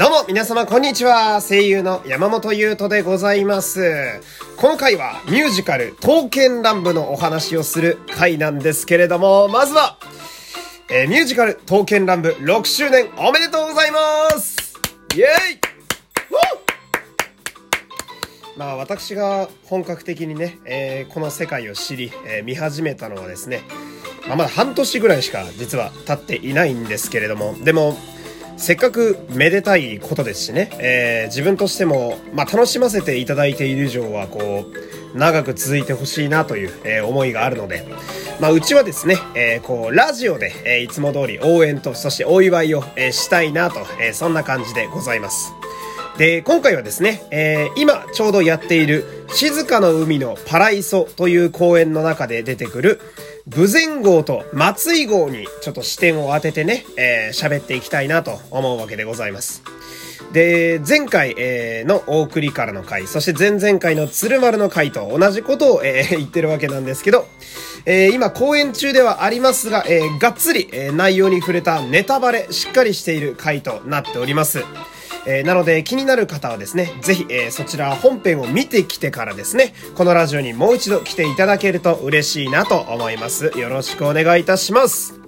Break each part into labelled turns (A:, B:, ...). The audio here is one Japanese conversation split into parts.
A: どうも皆様こんにちは。声優の山本優斗でございます。この回はミュージカル刀剣乱舞のお話をする回なんですけれどもまずは、えー、ミュージカル刀剣乱舞6周年おめでとうございます。イエーイまあ私が本格的にね、えー、この世界を知り、えー、見始めたのはですね、まあ、まだ半年ぐらいしか実は経っていないんですけれども、でも、せっかくめでたいことですしね、えー、自分としても、まあ、楽しませていただいている以上は、こう、長く続いてほしいなという、えー、思いがあるので、まあ、うちはですね、えー、こう、ラジオで、え、いつも通り応援と、そしてお祝いを、え、したいなと、え、そんな感じでございます。で、今回はですね、えー、今ちょうどやっている静かの海のパライソという公演の中で出てくる、武前号と松井号にちょっと視点を当ててね、えー、喋っていきたいなと思うわけでございます。で、前回、えー、の大栗からの回、そして前々回の鶴丸の回と同じことを、えー、言ってるわけなんですけど、えー、今公演中ではありますが、えー、がっつり、えー、内容に触れたネタバレしっかりしている回となっております。えー、なので気になる方はですね、ぜひ、えー、そちら本編を見てきてからですね、このラジオにもう一度来ていただけると嬉しいなと思います。よろしくお願いいたします。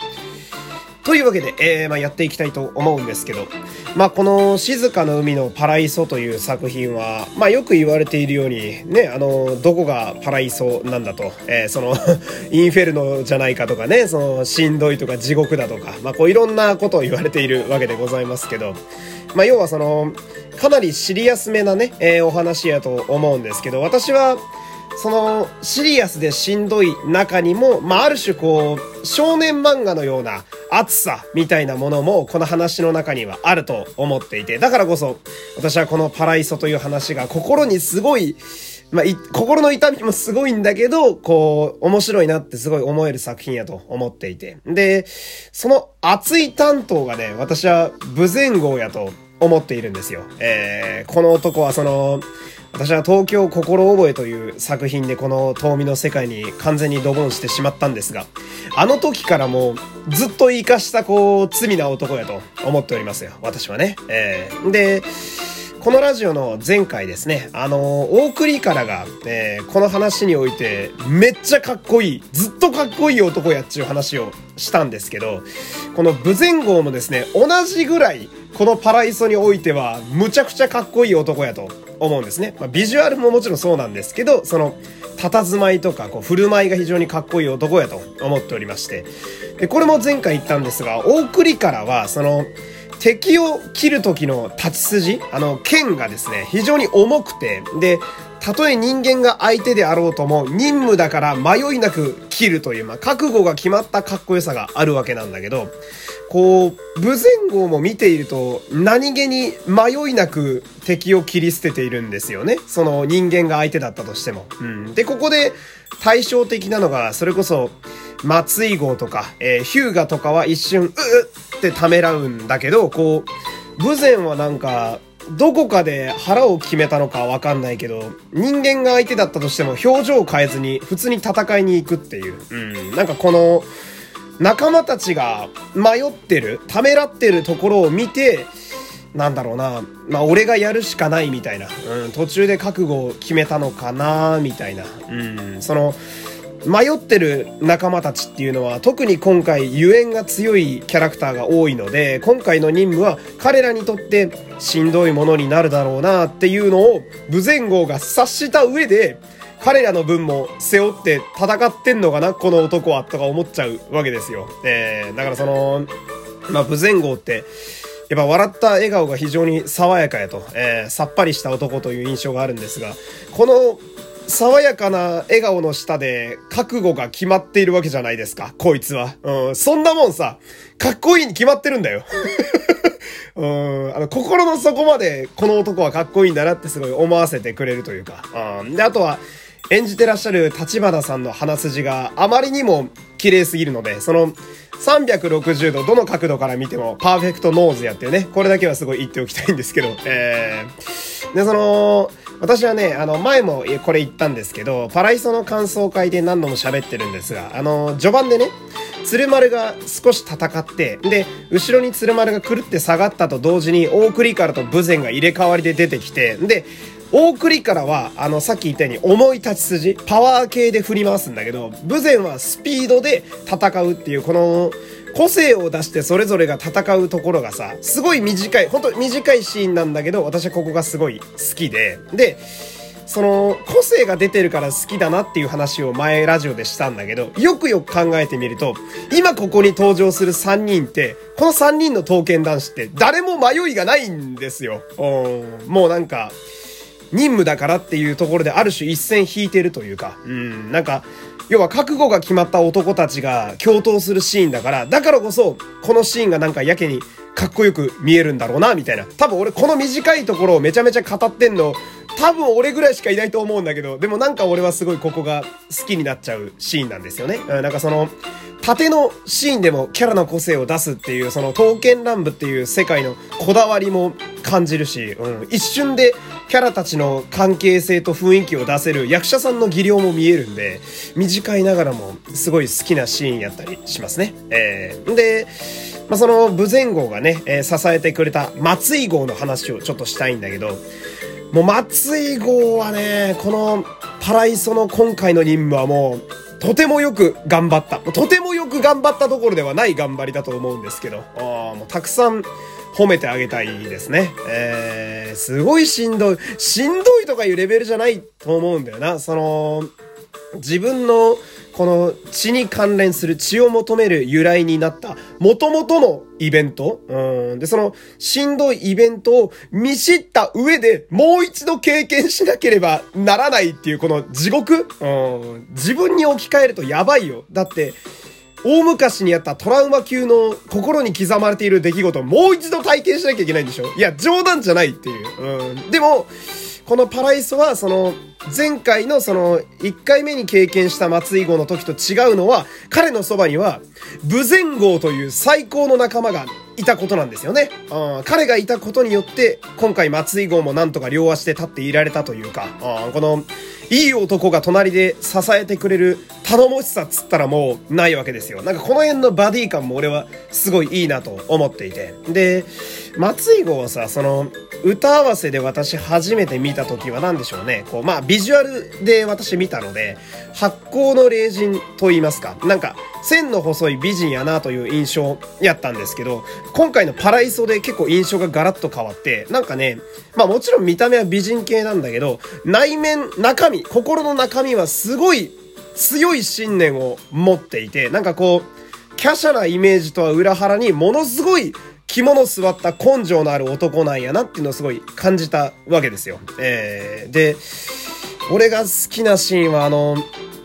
A: というわけで、えー、まあ、やっていきたいと思うんですけど、まあ、この静かな海のパライソという作品は、まあ、よく言われているように、ね、あの、どこがパライソなんだと、えー、その インフェルノじゃないかとかね、その、しんどいとか地獄だとか、まあ、こういろんなことを言われているわけでございますけど、まあ、要はその、かなりシリアスめなね、えー、お話やと思うんですけど、私は、その、シリアスでしんどい中にも、まあ、ある種こう、少年漫画のような熱さみたいなものも、この話の中にはあると思っていて、だからこそ、私はこのパライソという話が心にすごい、まあ、心の痛みもすごいんだけど、こう、面白いなってすごい思える作品やと思っていて。で、その熱い担当がね、私は武前号やと思っているんですよ。えー、この男はその、私は東京心覚えという作品でこの遠見の世界に完全にドボンしてしまったんですが、あの時からもうずっと活かしたこう罪な男やと思っておりますよ。私はね。えー、で、このラジオの前回ですね、あのー、大栗からが、えー、この話において、めっちゃかっこいい、ずっとかっこいい男やっちゅう話をしたんですけど、この武前号もですね、同じぐらい、このパライソにおいては、むちゃくちゃかっこいい男やと思うんですね。まあ、ビジュアルももちろんそうなんですけど、その、佇まいとか、こう、振る舞いが非常にかっこいい男やと思っておりまして。で、これも前回言ったんですが、大栗からは、その、敵を切る時の立ち筋、あの、剣がですね、非常に重くて、で、たとえ人間が相手であろうとも、任務だから迷いなく切るという、まあ、覚悟が決まったかっこよさがあるわけなんだけど、こう、武前号も見ていると、何気に迷いなく敵を切り捨てているんですよね。その人間が相手だったとしても。うん。で、ここで対照的なのが、それこそ、松井号とか、えー、ヒューガとかは一瞬、うっってためらうんだけど、こう、武前はなんか、どこかで腹を決めたのかわかんないけど、人間が相手だったとしても表情を変えずに普通に戦いに行くっていう。うん。なんかこの、仲間たちが迷ってる、ためらってるところを見て、なんだろうな、まあ俺がやるしかないみたいな。うん、途中で覚悟を決めたのかな、みたいな。うん、その、迷ってる仲間たちっていうのは特に今回ゆえんが強いキャラクターが多いので今回の任務は彼らにとってしんどいものになるだろうなっていうのを武前号が察した上で彼らの分も背負って戦ってんのかなこの男はとか思っちゃうわけですよ。えー、だからその、まあ、武前号って、やっぱ笑った笑顔が非常に爽やかやと、えー、さっぱりした男という印象があるんですが、この爽やかな笑顔の下で覚悟が決まっているわけじゃないですか、こいつは。うん、そんなもんさ、かっこいいに決まってるんだよ。うん、あの、心の底までこの男はかっこいいんだなってすごい思わせてくれるというか。うん、で、あとは、演じてらっしゃる立花さんの鼻筋があまりにも綺麗すぎるので、その360度どの角度から見てもパーフェクトノーズやってね、これだけはすごい言っておきたいんですけど、えー、で、その、私はね、あの、前もこれ言ったんですけど、パライソの感想会で何度も喋ってるんですが、あの、序盤でね、鶴丸が少し戦って、で、後ろに鶴丸がくるって下がったと同時に、大倶利伽羅と豊前が入れ替わりで出てきて、で、大倶利伽羅は、あの、さっき言ったように重い立ち筋、パワー系で振り回すんだけど、豊前はスピードで戦うっていう、この、個性を出してそれぞれが戦うところがさ、すごい短い、ほんと短いシーンなんだけど、私はここがすごい好きで、で、その、個性が出てるから好きだなっていう話を前ラジオでしたんだけど、よくよく考えてみると、今ここに登場する3人って、この3人の刀剣男子って誰も迷いがないんですよ。もうなんか、任務だからっていうところである種一線引いてるというか、うん、なんか、要は覚悟が決まった男たちが共闘するシーンだから、だからこそ、このシーンがなんかやけにかっこよく見えるんだろうな、みたいな。多分俺この短いところをめちゃめちゃ語ってんの、多分俺ぐらいしかいないと思うんだけど、でもなんか俺はすごいここが好きになっちゃうシーンなんですよね。うん、なんかその、縦のシーンでもキャラの個性を出すっていう、その刀剣乱舞っていう世界のこだわりも感じるし、うん、一瞬でキャラたちの関係性と雰囲気を出せる役者さんの技量も見えるんで、短いながらもすごい好きなシーンやったりしますね。えー、で、まあ、その武前号がね、えー、支えてくれた松井号の話をちょっとしたいんだけど、もう松井号はね、このパライソの今回の任務はもう、とてもよく頑張った。とてもよく頑張ったところではない頑張りだと思うんですけど、あもうたくさん褒めてあげたいですね。えー、すごいしんどい。しんどいとかいうレベルじゃないと思うんだよな。その、自分のこの血に関連する血を求める由来になった元々のイベントうん。で、そのしんどいイベントを見知った上でもう一度経験しなければならないっていうこの地獄うん。自分に置き換えるとやばいよ。だって、大昔にあったトラウマ級の心に刻まれている出来事をもう一度体験しなきゃいけないんでしょ？いや、冗談じゃないっていう。うん。でも、このパライソは、その、前回のその、1回目に経験した松井号の時と違うのは、彼のそばには、武前号という最高の仲間がいたことなんですよね。うん、彼がいたことによって、今回松井号もなんとか両足で立っていられたというか、うん、この、いい男が隣で支えてくれる頼もしさっつったらもうないわけですよ。なんかこの辺のバディ感も俺はすごいいいなと思っていて。で、松井号はさ、その、歌合わせで私初めて見た時は何でしょうね。こう、まあ、ビジュアルで私見たので、発光の霊人と言いますか。なんか、線の細い美人やなという印象やったんですけど、今回のパライソで結構印象がガラッと変わって、なんかね、まあもちろん見た目は美人系なんだけど、内面、中身、心の中身はすごい強い信念を持っていて、なんかこう、華奢なイメージとは裏腹にものすごい肝座った根性のある男なんやなっていうのをすごい感じたわけですよ。えー、で、俺が好きなシーンはあの、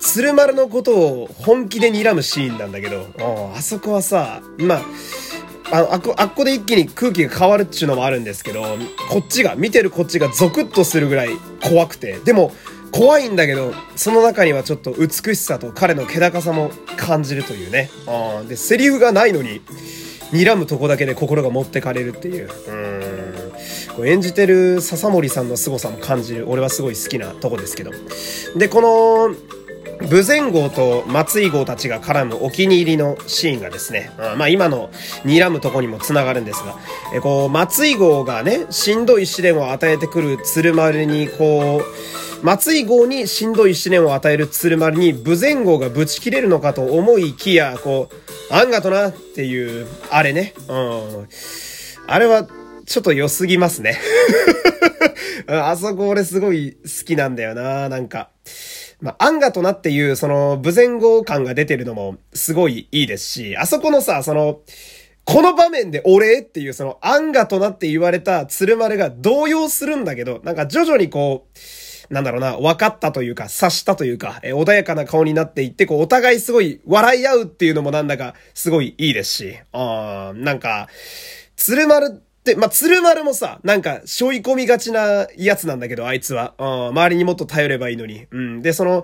A: 鶴丸のことを本気で睨むシーンなんだけど、あそこはさ、まあ、あの、あっこ、あっこで一気に空気が変わるっちゅうのもあるんですけど、こっちが、見てるこっちがゾクッとするぐらい怖くて、でも、怖いんだけど、その中にはちょっと美しさと彼の気高さも感じるというね。あで、セリフがないのに、睨むとこだけで心が持ってかれるっていう。うん。演じてる笹森さんの凄さも感じる。俺はすごい好きなとこですけど。で、この、武前号と松井号たちが絡むお気に入りのシーンがですね、まあ今の睨むとこにも繋がるんですが、えこう、松井号がね、しんどい試練を与えてくる鶴丸に、こう、松井号にしんどい試練を与える鶴丸に、武前号がぶち切れるのかと思いきや、こう、あんがとなっていう、あれね、うん。あれは、ちょっと良すぎますね。あそこ俺すごい好きなんだよな、なんか。まあ、アンガとなっていう、その、無前後感が出てるのも、すごいいいですし、あそこのさ、その、この場面で俺っていう、その、アンガとなって言われた鶴丸が動揺するんだけど、なんか徐々にこう、なんだろうな、分かったというか、察したというか、え穏やかな顔になっていって、こう、お互いすごい笑い合うっていうのもなんだか、すごいいいですし、あー、なんか、鶴丸で、まあ、鶴丸もさ、なんか、背負い込みがちなやつなんだけど、あいつは。うん、周りにもっと頼ればいいのに。うん。で、その、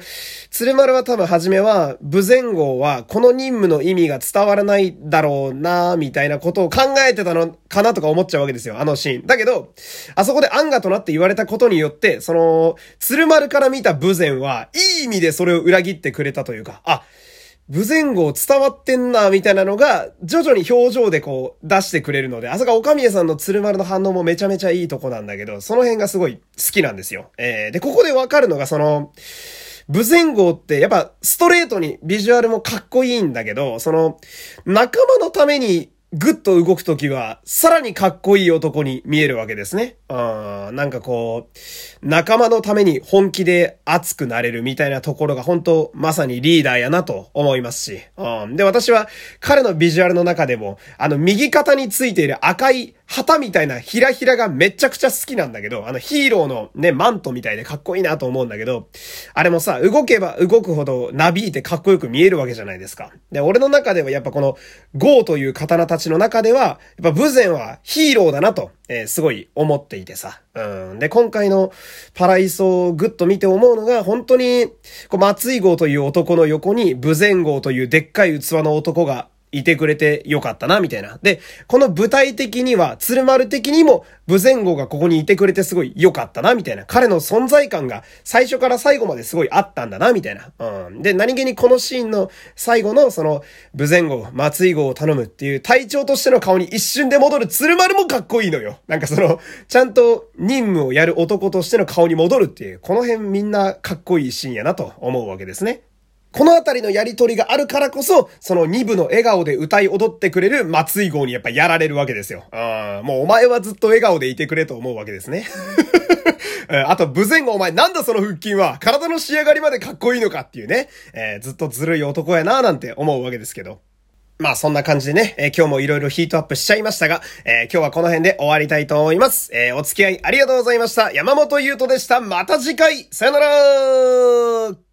A: 鶴丸は多分初めは、武前号は、この任務の意味が伝わらないだろうなみたいなことを考えてたのかなとか思っちゃうわけですよ、あのシーン。だけど、あそこでアンガとなって言われたことによって、その、鶴丸から見た武前は、いい意味でそれを裏切ってくれたというか、あ、無前後伝わってんな、みたいなのが、徐々に表情でこう出してくれるので、あそこ岡宮さんの鶴丸の反応もめちゃめちゃいいとこなんだけど、その辺がすごい好きなんですよ。えー、で、ここでわかるのがその、無前後ってやっぱストレートにビジュアルもかっこいいんだけど、その、仲間のためにぐっと動くときは、さらにかっこいい男に見えるわけですね。うん、なんかこう、仲間のために本気で熱くなれるみたいなところが本当まさにリーダーやなと思いますし。うん、で、私は彼のビジュアルの中でも、あの右肩についている赤い旗みたいなひらひらがめちゃくちゃ好きなんだけど、あのヒーローのね、マントみたいでかっこいいなと思うんだけど、あれもさ、動けば動くほどなびいてかっこよく見えるわけじゃないですか。で、俺の中ではやっぱこの、ゴーという刀たちの中では、やっぱ武前はヒーローだなと、えー、すごい思っていてさ。うん。で、今回のパライソをぐっと見て思うのが、本当に、こう、松井号という男の横に、武前号というでっかい器の男がいてくれてよかったな、みたいな。で、この舞台的には、鶴丸的にも、武前後がここにいてくれてすごい良かったな、みたいな。彼の存在感が最初から最後まですごいあったんだな、みたいな。うん。で、何気にこのシーンの最後の、その、武前後、松井号を頼むっていう隊長としての顔に一瞬で戻る鶴丸もかっこいいのよ。なんかその、ちゃんと任務をやる男としての顔に戻るっていう、この辺みんなかっこいいシーンやなと思うわけですね。このあたりのやりとりがあるからこそ、その2部の笑顔で歌い踊ってくれる松井号にやっぱやられるわけですよ。あもうお前はずっと笑顔でいてくれと思うわけですね。あと、武前後お前なんだその腹筋は？体の仕上がりまでかっこいいのかっていうね、えー、ずっとずるい男やななんて思うわけですけど。まあそんな感じでね、えー、今日も色々ヒートアップしちゃいましたが、えー、今日はこの辺で終わりたいと思います。え、お付き合いありがとうございました。山本優斗でした。また次回さよなら